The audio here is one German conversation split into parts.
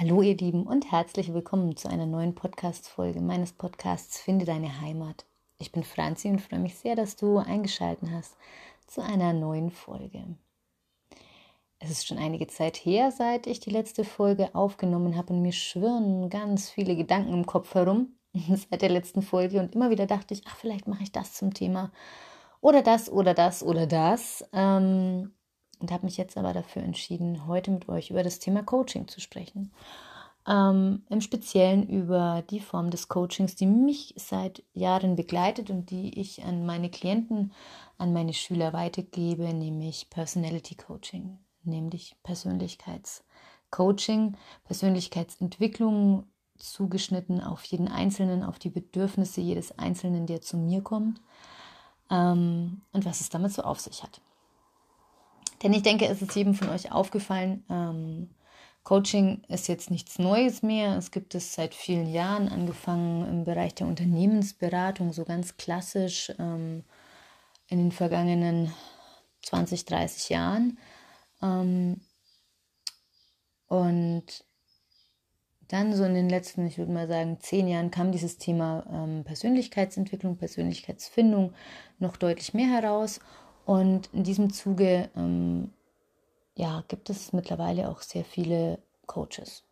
Hallo ihr Lieben und herzlich willkommen zu einer neuen Podcast-Folge meines Podcasts Finde deine Heimat. Ich bin Franzi und freue mich sehr, dass du eingeschaltet hast zu einer neuen Folge. Es ist schon einige Zeit her, seit ich die letzte Folge aufgenommen habe und mir schwirren ganz viele Gedanken im Kopf herum seit der letzten Folge und immer wieder dachte ich, ach, vielleicht mache ich das zum Thema oder das oder das oder das. Ähm, und habe mich jetzt aber dafür entschieden, heute mit euch über das Thema Coaching zu sprechen. Ähm, Im Speziellen über die Form des Coachings, die mich seit Jahren begleitet und die ich an meine Klienten, an meine Schüler weitergebe, nämlich Personality Coaching, nämlich Persönlichkeitscoaching, Persönlichkeitsentwicklung zugeschnitten auf jeden Einzelnen, auf die Bedürfnisse jedes Einzelnen, der zu mir kommt ähm, und was es damit so auf sich hat. Denn ich denke, es ist jedem von euch aufgefallen, ähm, Coaching ist jetzt nichts Neues mehr. Es gibt es seit vielen Jahren, angefangen im Bereich der Unternehmensberatung, so ganz klassisch ähm, in den vergangenen 20, 30 Jahren. Ähm, und dann so in den letzten, ich würde mal sagen, zehn Jahren kam dieses Thema ähm, Persönlichkeitsentwicklung, Persönlichkeitsfindung noch deutlich mehr heraus. Und in diesem Zuge ähm, ja, gibt es mittlerweile auch sehr viele Coaches.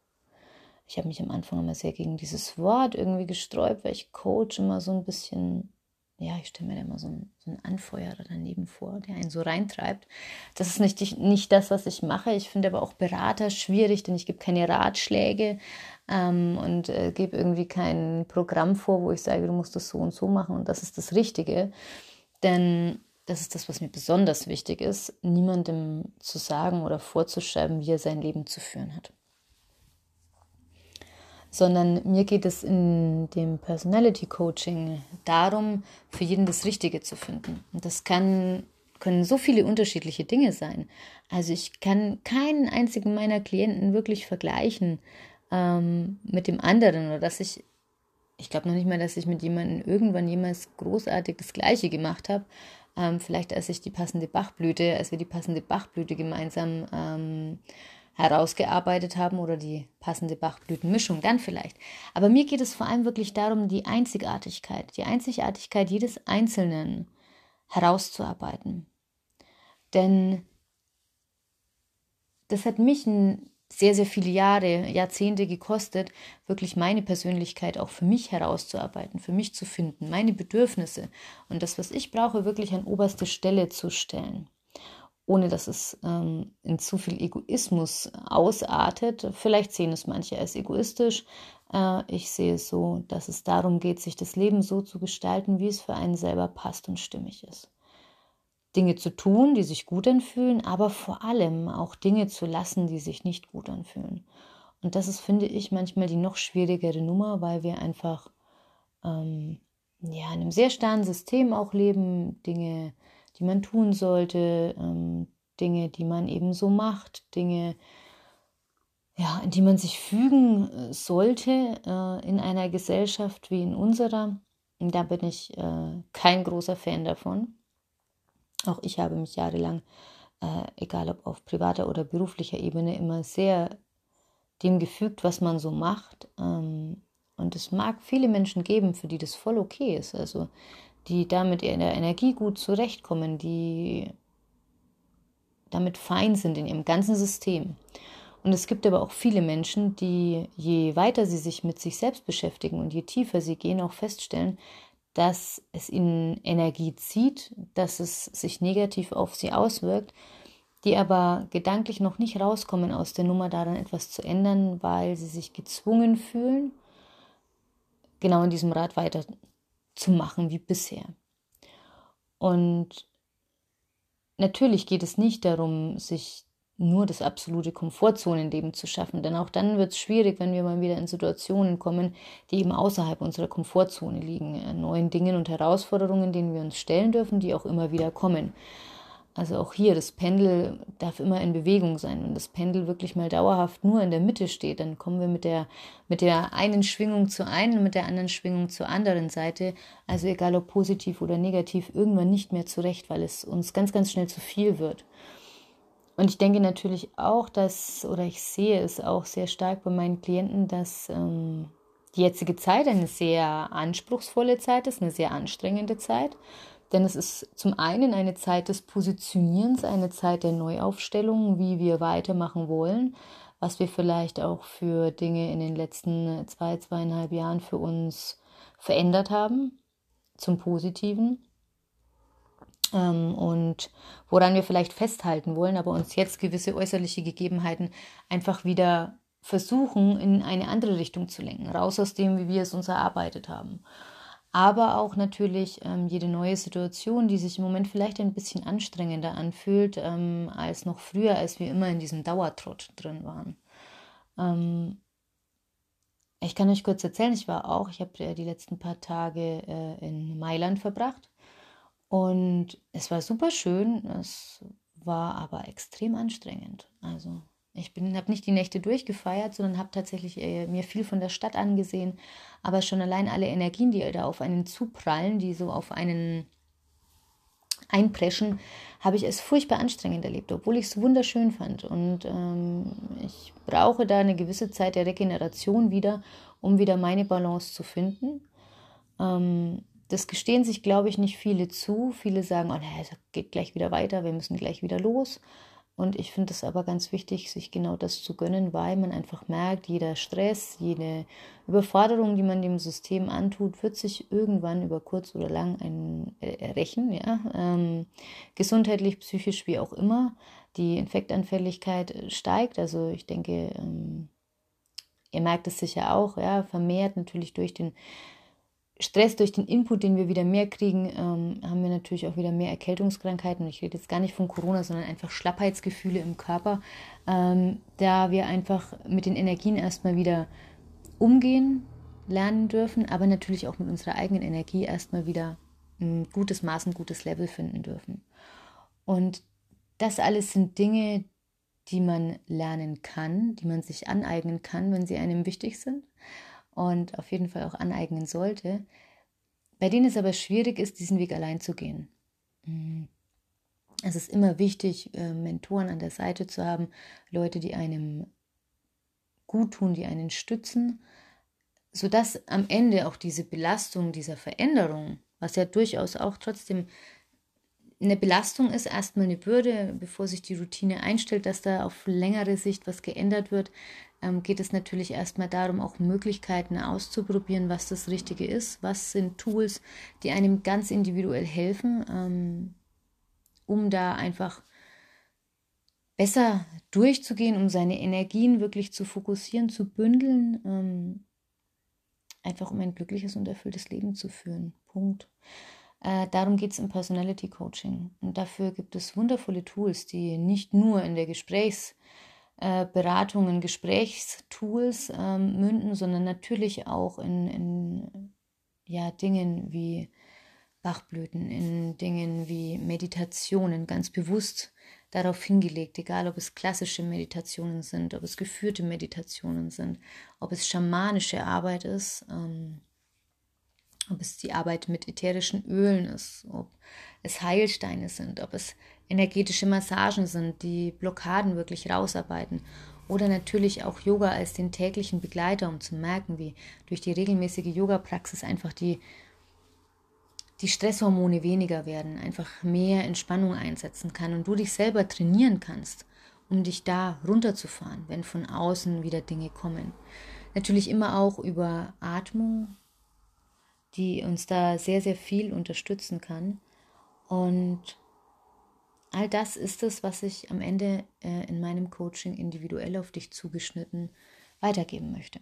Ich habe mich am Anfang immer sehr gegen dieses Wort irgendwie gesträubt, weil ich Coach immer so ein bisschen, ja, ich stelle mir da immer so einen, so einen Anfeuerer daneben vor, der einen so reintreibt. Das ist nicht, nicht das, was ich mache. Ich finde aber auch Berater schwierig, denn ich gebe keine Ratschläge ähm, und äh, gebe irgendwie kein Programm vor, wo ich sage, du musst das so und so machen und das ist das Richtige. Denn das ist das, was mir besonders wichtig ist, niemandem zu sagen oder vorzuschreiben, wie er sein Leben zu führen hat. Sondern mir geht es in dem Personality Coaching darum, für jeden das Richtige zu finden. Und das kann, können so viele unterschiedliche Dinge sein. Also ich kann keinen einzigen meiner Klienten wirklich vergleichen ähm, mit dem anderen oder dass ich ich glaube noch nicht mal, dass ich mit jemandem irgendwann jemals großartig das Gleiche gemacht habe, ähm, vielleicht als ich die passende Bachblüte, als wir die passende Bachblüte gemeinsam ähm, herausgearbeitet haben oder die passende Bachblütenmischung, dann vielleicht. Aber mir geht es vor allem wirklich darum, die Einzigartigkeit, die Einzigartigkeit jedes Einzelnen herauszuarbeiten. Denn das hat mich ein sehr, sehr viele Jahre, Jahrzehnte gekostet, wirklich meine Persönlichkeit auch für mich herauszuarbeiten, für mich zu finden, meine Bedürfnisse und das, was ich brauche, wirklich an oberste Stelle zu stellen. Ohne dass es ähm, in zu viel Egoismus ausartet. Vielleicht sehen es manche als egoistisch. Äh, ich sehe es so, dass es darum geht, sich das Leben so zu gestalten, wie es für einen selber passt und stimmig ist. Dinge zu tun, die sich gut anfühlen, aber vor allem auch Dinge zu lassen, die sich nicht gut anfühlen. Und das ist, finde ich, manchmal die noch schwierigere Nummer, weil wir einfach ähm, ja, in einem sehr starren System auch leben, Dinge, die man tun sollte, ähm, Dinge, die man eben so macht, Dinge, ja, in die man sich fügen äh, sollte äh, in einer Gesellschaft wie in unserer. Da bin ich äh, kein großer Fan davon. Auch ich habe mich jahrelang, äh, egal ob auf privater oder beruflicher Ebene, immer sehr dem gefügt, was man so macht. Ähm, und es mag viele Menschen geben, für die das voll okay ist. Also die damit in der Energie gut zurechtkommen, die damit fein sind in ihrem ganzen System. Und es gibt aber auch viele Menschen, die je weiter sie sich mit sich selbst beschäftigen und je tiefer sie gehen, auch feststellen, dass es ihnen Energie zieht, dass es sich negativ auf sie auswirkt, die aber gedanklich noch nicht rauskommen aus der Nummer, daran etwas zu ändern, weil sie sich gezwungen fühlen, genau in diesem Rad weiterzumachen wie bisher. Und natürlich geht es nicht darum, sich nur das absolute Komfortzonenleben zu schaffen. Denn auch dann wird es schwierig, wenn wir mal wieder in Situationen kommen, die eben außerhalb unserer Komfortzone liegen. Äh, neuen Dingen und Herausforderungen, denen wir uns stellen dürfen, die auch immer wieder kommen. Also auch hier, das Pendel darf immer in Bewegung sein. Wenn das Pendel wirklich mal dauerhaft nur in der Mitte steht, dann kommen wir mit der, mit der einen Schwingung zur einen und mit der anderen Schwingung zur anderen Seite, also egal ob positiv oder negativ, irgendwann nicht mehr zurecht, weil es uns ganz, ganz schnell zu viel wird. Und ich denke natürlich auch, dass, oder ich sehe es auch sehr stark bei meinen Klienten, dass ähm, die jetzige Zeit eine sehr anspruchsvolle Zeit ist, eine sehr anstrengende Zeit. Denn es ist zum einen eine Zeit des Positionierens, eine Zeit der Neuaufstellung, wie wir weitermachen wollen, was wir vielleicht auch für Dinge in den letzten zwei, zweieinhalb Jahren für uns verändert haben, zum Positiven und woran wir vielleicht festhalten wollen, aber uns jetzt gewisse äußerliche Gegebenheiten einfach wieder versuchen, in eine andere Richtung zu lenken, raus aus dem, wie wir es uns erarbeitet haben. Aber auch natürlich ähm, jede neue Situation, die sich im Moment vielleicht ein bisschen anstrengender anfühlt ähm, als noch früher, als wir immer in diesem Dauertrott drin waren. Ähm, ich kann euch kurz erzählen, ich war auch, ich habe äh, die letzten paar Tage äh, in Mailand verbracht und es war super schön, es war aber extrem anstrengend. Also ich habe nicht die Nächte durchgefeiert, sondern habe tatsächlich äh, mir viel von der Stadt angesehen. Aber schon allein alle Energien, die da auf einen zuprallen, die so auf einen einpreschen, habe ich es furchtbar anstrengend erlebt, obwohl ich es wunderschön fand. Und ähm, ich brauche da eine gewisse Zeit der Regeneration wieder, um wieder meine Balance zu finden. Ähm, das gestehen sich, glaube ich, nicht viele zu. Viele sagen, oh, es geht gleich wieder weiter, wir müssen gleich wieder los. Und ich finde es aber ganz wichtig, sich genau das zu gönnen, weil man einfach merkt, jeder Stress, jede Überforderung, die man dem System antut, wird sich irgendwann über kurz oder lang ein, äh, rächen, ja? Ähm, gesundheitlich, psychisch, wie auch immer. Die Infektanfälligkeit steigt. Also ich denke, ähm, ihr merkt es sicher auch, ja, vermehrt natürlich durch den Stress durch den Input, den wir wieder mehr kriegen, ähm, haben wir natürlich auch wieder mehr Erkältungskrankheiten. Ich rede jetzt gar nicht von Corona, sondern einfach Schlappheitsgefühle im Körper, ähm, da wir einfach mit den Energien erstmal wieder umgehen lernen dürfen, aber natürlich auch mit unserer eigenen Energie erstmal wieder ein gutes Maß, ein gutes Level finden dürfen. Und das alles sind Dinge, die man lernen kann, die man sich aneignen kann, wenn sie einem wichtig sind und auf jeden Fall auch aneignen sollte, bei denen es aber schwierig ist, diesen Weg allein zu gehen. Mhm. Es ist immer wichtig, äh, Mentoren an der Seite zu haben, Leute, die einem gut tun, die einen stützen, sodass am Ende auch diese Belastung dieser Veränderung, was ja durchaus auch trotzdem eine Belastung ist, erstmal eine Bürde, bevor sich die Routine einstellt, dass da auf längere Sicht was geändert wird, ähm, geht es natürlich erstmal darum, auch Möglichkeiten auszuprobieren, was das Richtige ist, was sind Tools, die einem ganz individuell helfen, ähm, um da einfach besser durchzugehen, um seine Energien wirklich zu fokussieren, zu bündeln, ähm, einfach um ein glückliches und erfülltes Leben zu führen. Punkt. Äh, darum geht es im Personality Coaching. Und dafür gibt es wundervolle Tools, die nicht nur in der Gesprächsberatungen, äh, Gesprächstools ähm, münden, sondern natürlich auch in, in ja, Dingen wie Bachblüten, in Dingen wie Meditationen, ganz bewusst darauf hingelegt, egal ob es klassische Meditationen sind, ob es geführte Meditationen sind, ob es schamanische Arbeit ist. Ähm, ob es die Arbeit mit ätherischen Ölen ist, ob es Heilsteine sind, ob es energetische Massagen sind, die Blockaden wirklich rausarbeiten oder natürlich auch Yoga als den täglichen Begleiter, um zu merken, wie durch die regelmäßige Yoga-Praxis einfach die, die Stresshormone weniger werden, einfach mehr Entspannung einsetzen kann und du dich selber trainieren kannst, um dich da runterzufahren, wenn von außen wieder Dinge kommen. Natürlich immer auch über Atmung, die uns da sehr, sehr viel unterstützen kann. Und all das ist es, was ich am Ende äh, in meinem Coaching individuell auf dich zugeschnitten weitergeben möchte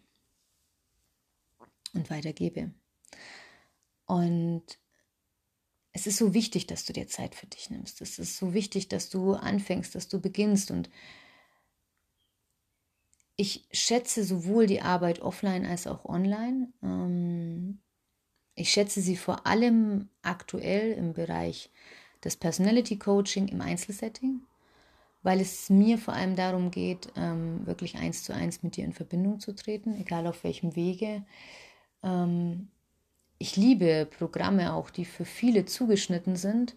und weitergebe. Und es ist so wichtig, dass du dir Zeit für dich nimmst. Es ist so wichtig, dass du anfängst, dass du beginnst. Und ich schätze sowohl die Arbeit offline als auch online. Ähm, ich schätze sie vor allem aktuell im Bereich des Personality Coaching im Einzelsetting, weil es mir vor allem darum geht, ähm, wirklich eins zu eins mit dir in Verbindung zu treten, egal auf welchem Wege. Ähm, ich liebe Programme auch, die für viele zugeschnitten sind,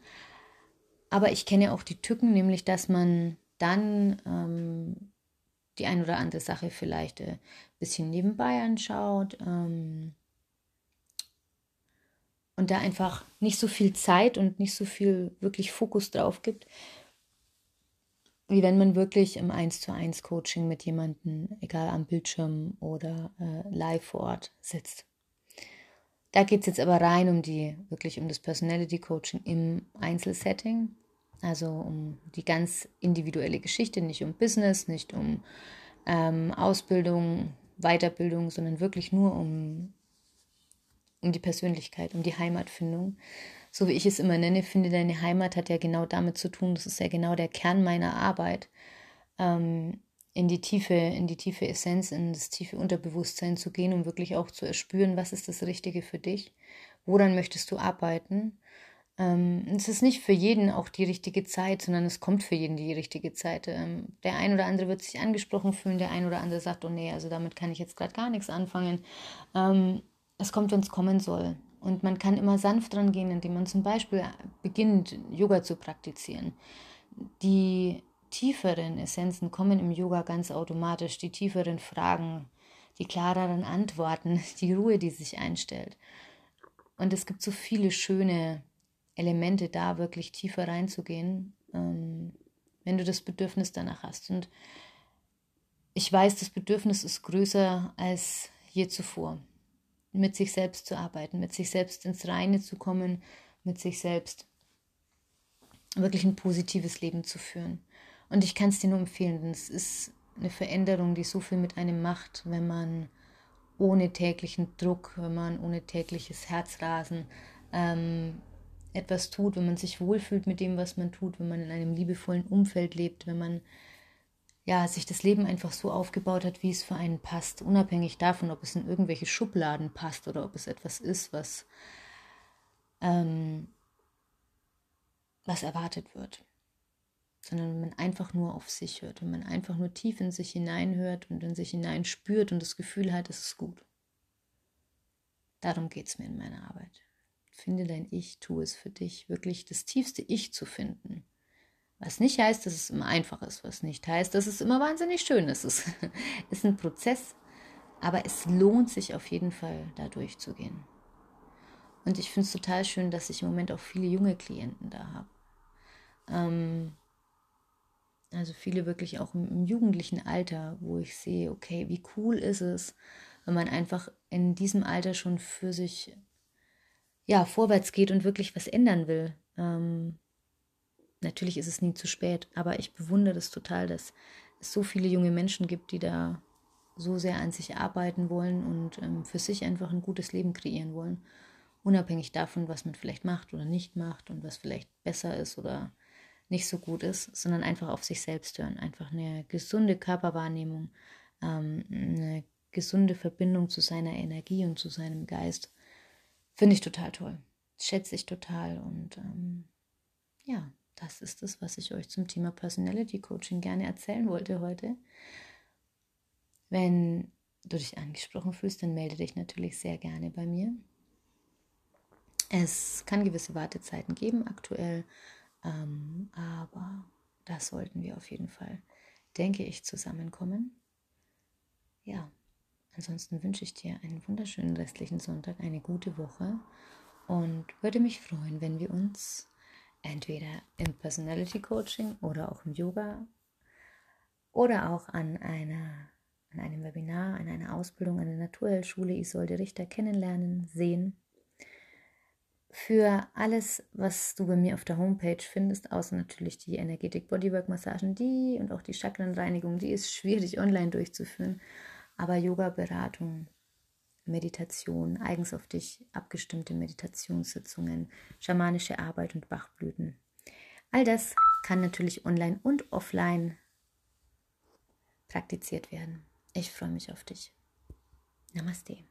aber ich kenne auch die Tücken, nämlich dass man dann ähm, die ein oder andere Sache vielleicht ein äh, bisschen nebenbei anschaut ähm, und da einfach nicht so viel Zeit und nicht so viel wirklich Fokus drauf gibt, wie wenn man wirklich im 1 zu 1 Coaching mit jemandem, egal am Bildschirm oder äh, live vor Ort sitzt. Da geht es jetzt aber rein um die, wirklich um das Personality Coaching im Einzelsetting. Also um die ganz individuelle Geschichte, nicht um Business, nicht um ähm, Ausbildung, Weiterbildung, sondern wirklich nur um, um die Persönlichkeit, um die Heimatfindung so wie ich es immer nenne, finde deine Heimat hat ja genau damit zu tun, das ist ja genau der Kern meiner Arbeit, ähm, in die tiefe, in die tiefe Essenz, in das tiefe Unterbewusstsein zu gehen, um wirklich auch zu erspüren, was ist das Richtige für dich, woran möchtest du arbeiten. Ähm, es ist nicht für jeden auch die richtige Zeit, sondern es kommt für jeden die richtige Zeit. Ähm, der ein oder andere wird sich angesprochen fühlen, der ein oder andere sagt, oh nee, also damit kann ich jetzt gerade gar nichts anfangen. Ähm, es kommt, wenn es kommen soll. Und man kann immer sanft rangehen, indem man zum Beispiel beginnt, Yoga zu praktizieren. Die tieferen Essenzen kommen im Yoga ganz automatisch, die tieferen Fragen, die klareren Antworten, die Ruhe, die sich einstellt. Und es gibt so viele schöne Elemente da, wirklich tiefer reinzugehen, ähm, wenn du das Bedürfnis danach hast. Und ich weiß, das Bedürfnis ist größer als je zuvor mit sich selbst zu arbeiten, mit sich selbst ins Reine zu kommen, mit sich selbst wirklich ein positives Leben zu führen. Und ich kann es dir nur empfehlen, denn es ist eine Veränderung, die so viel mit einem macht, wenn man ohne täglichen Druck, wenn man ohne tägliches Herzrasen ähm, etwas tut, wenn man sich wohlfühlt mit dem, was man tut, wenn man in einem liebevollen Umfeld lebt, wenn man ja, sich das Leben einfach so aufgebaut hat, wie es für einen passt, unabhängig davon, ob es in irgendwelche Schubladen passt oder ob es etwas ist, was, ähm, was erwartet wird. Sondern wenn man einfach nur auf sich hört, wenn man einfach nur tief in sich hineinhört und in sich hinein spürt und das Gefühl hat, es ist gut. Darum geht es mir in meiner Arbeit. Finde dein Ich, tu es für dich, wirklich das tiefste Ich zu finden was nicht heißt, dass es immer einfach ist, was nicht heißt, dass es immer wahnsinnig schön ist. Es ist ein Prozess, aber es lohnt sich auf jeden Fall, da durchzugehen. Und ich finde es total schön, dass ich im Moment auch viele junge Klienten da habe. Ähm, also viele wirklich auch im, im, jugendlichen Alter, wo ich sehe, okay, wie cool ist es, wenn man einfach in diesem Alter schon für sich ja vorwärts geht und wirklich was ändern will. Ähm, Natürlich ist es nie zu spät, aber ich bewundere das total, dass es so viele junge Menschen gibt, die da so sehr an sich arbeiten wollen und ähm, für sich einfach ein gutes Leben kreieren wollen. Unabhängig davon, was man vielleicht macht oder nicht macht und was vielleicht besser ist oder nicht so gut ist, sondern einfach auf sich selbst hören. Einfach eine gesunde Körperwahrnehmung, ähm, eine gesunde Verbindung zu seiner Energie und zu seinem Geist. Finde ich total toll. Schätze ich total und ähm, ja, das ist es, was ich euch zum Thema Personality Coaching gerne erzählen wollte heute. Wenn du dich angesprochen fühlst, dann melde dich natürlich sehr gerne bei mir. Es kann gewisse Wartezeiten geben aktuell, ähm, aber da sollten wir auf jeden Fall, denke ich, zusammenkommen. Ja, ansonsten wünsche ich dir einen wunderschönen restlichen Sonntag, eine gute Woche und würde mich freuen, wenn wir uns entweder im Personality Coaching oder auch im Yoga oder auch an einer an einem Webinar, an einer Ausbildung an der Naturheilschule Isolde Richter kennenlernen, sehen. Für alles, was du bei mir auf der Homepage findest, außer natürlich die Energetik Bodywork Massagen, die und auch die Chakrenreinigung, die ist schwierig online durchzuführen, aber Yoga Beratung, Meditation, eigens auf dich abgestimmte Meditationssitzungen, schamanische Arbeit und Bachblüten. All das kann natürlich online und offline praktiziert werden. Ich freue mich auf dich. Namaste.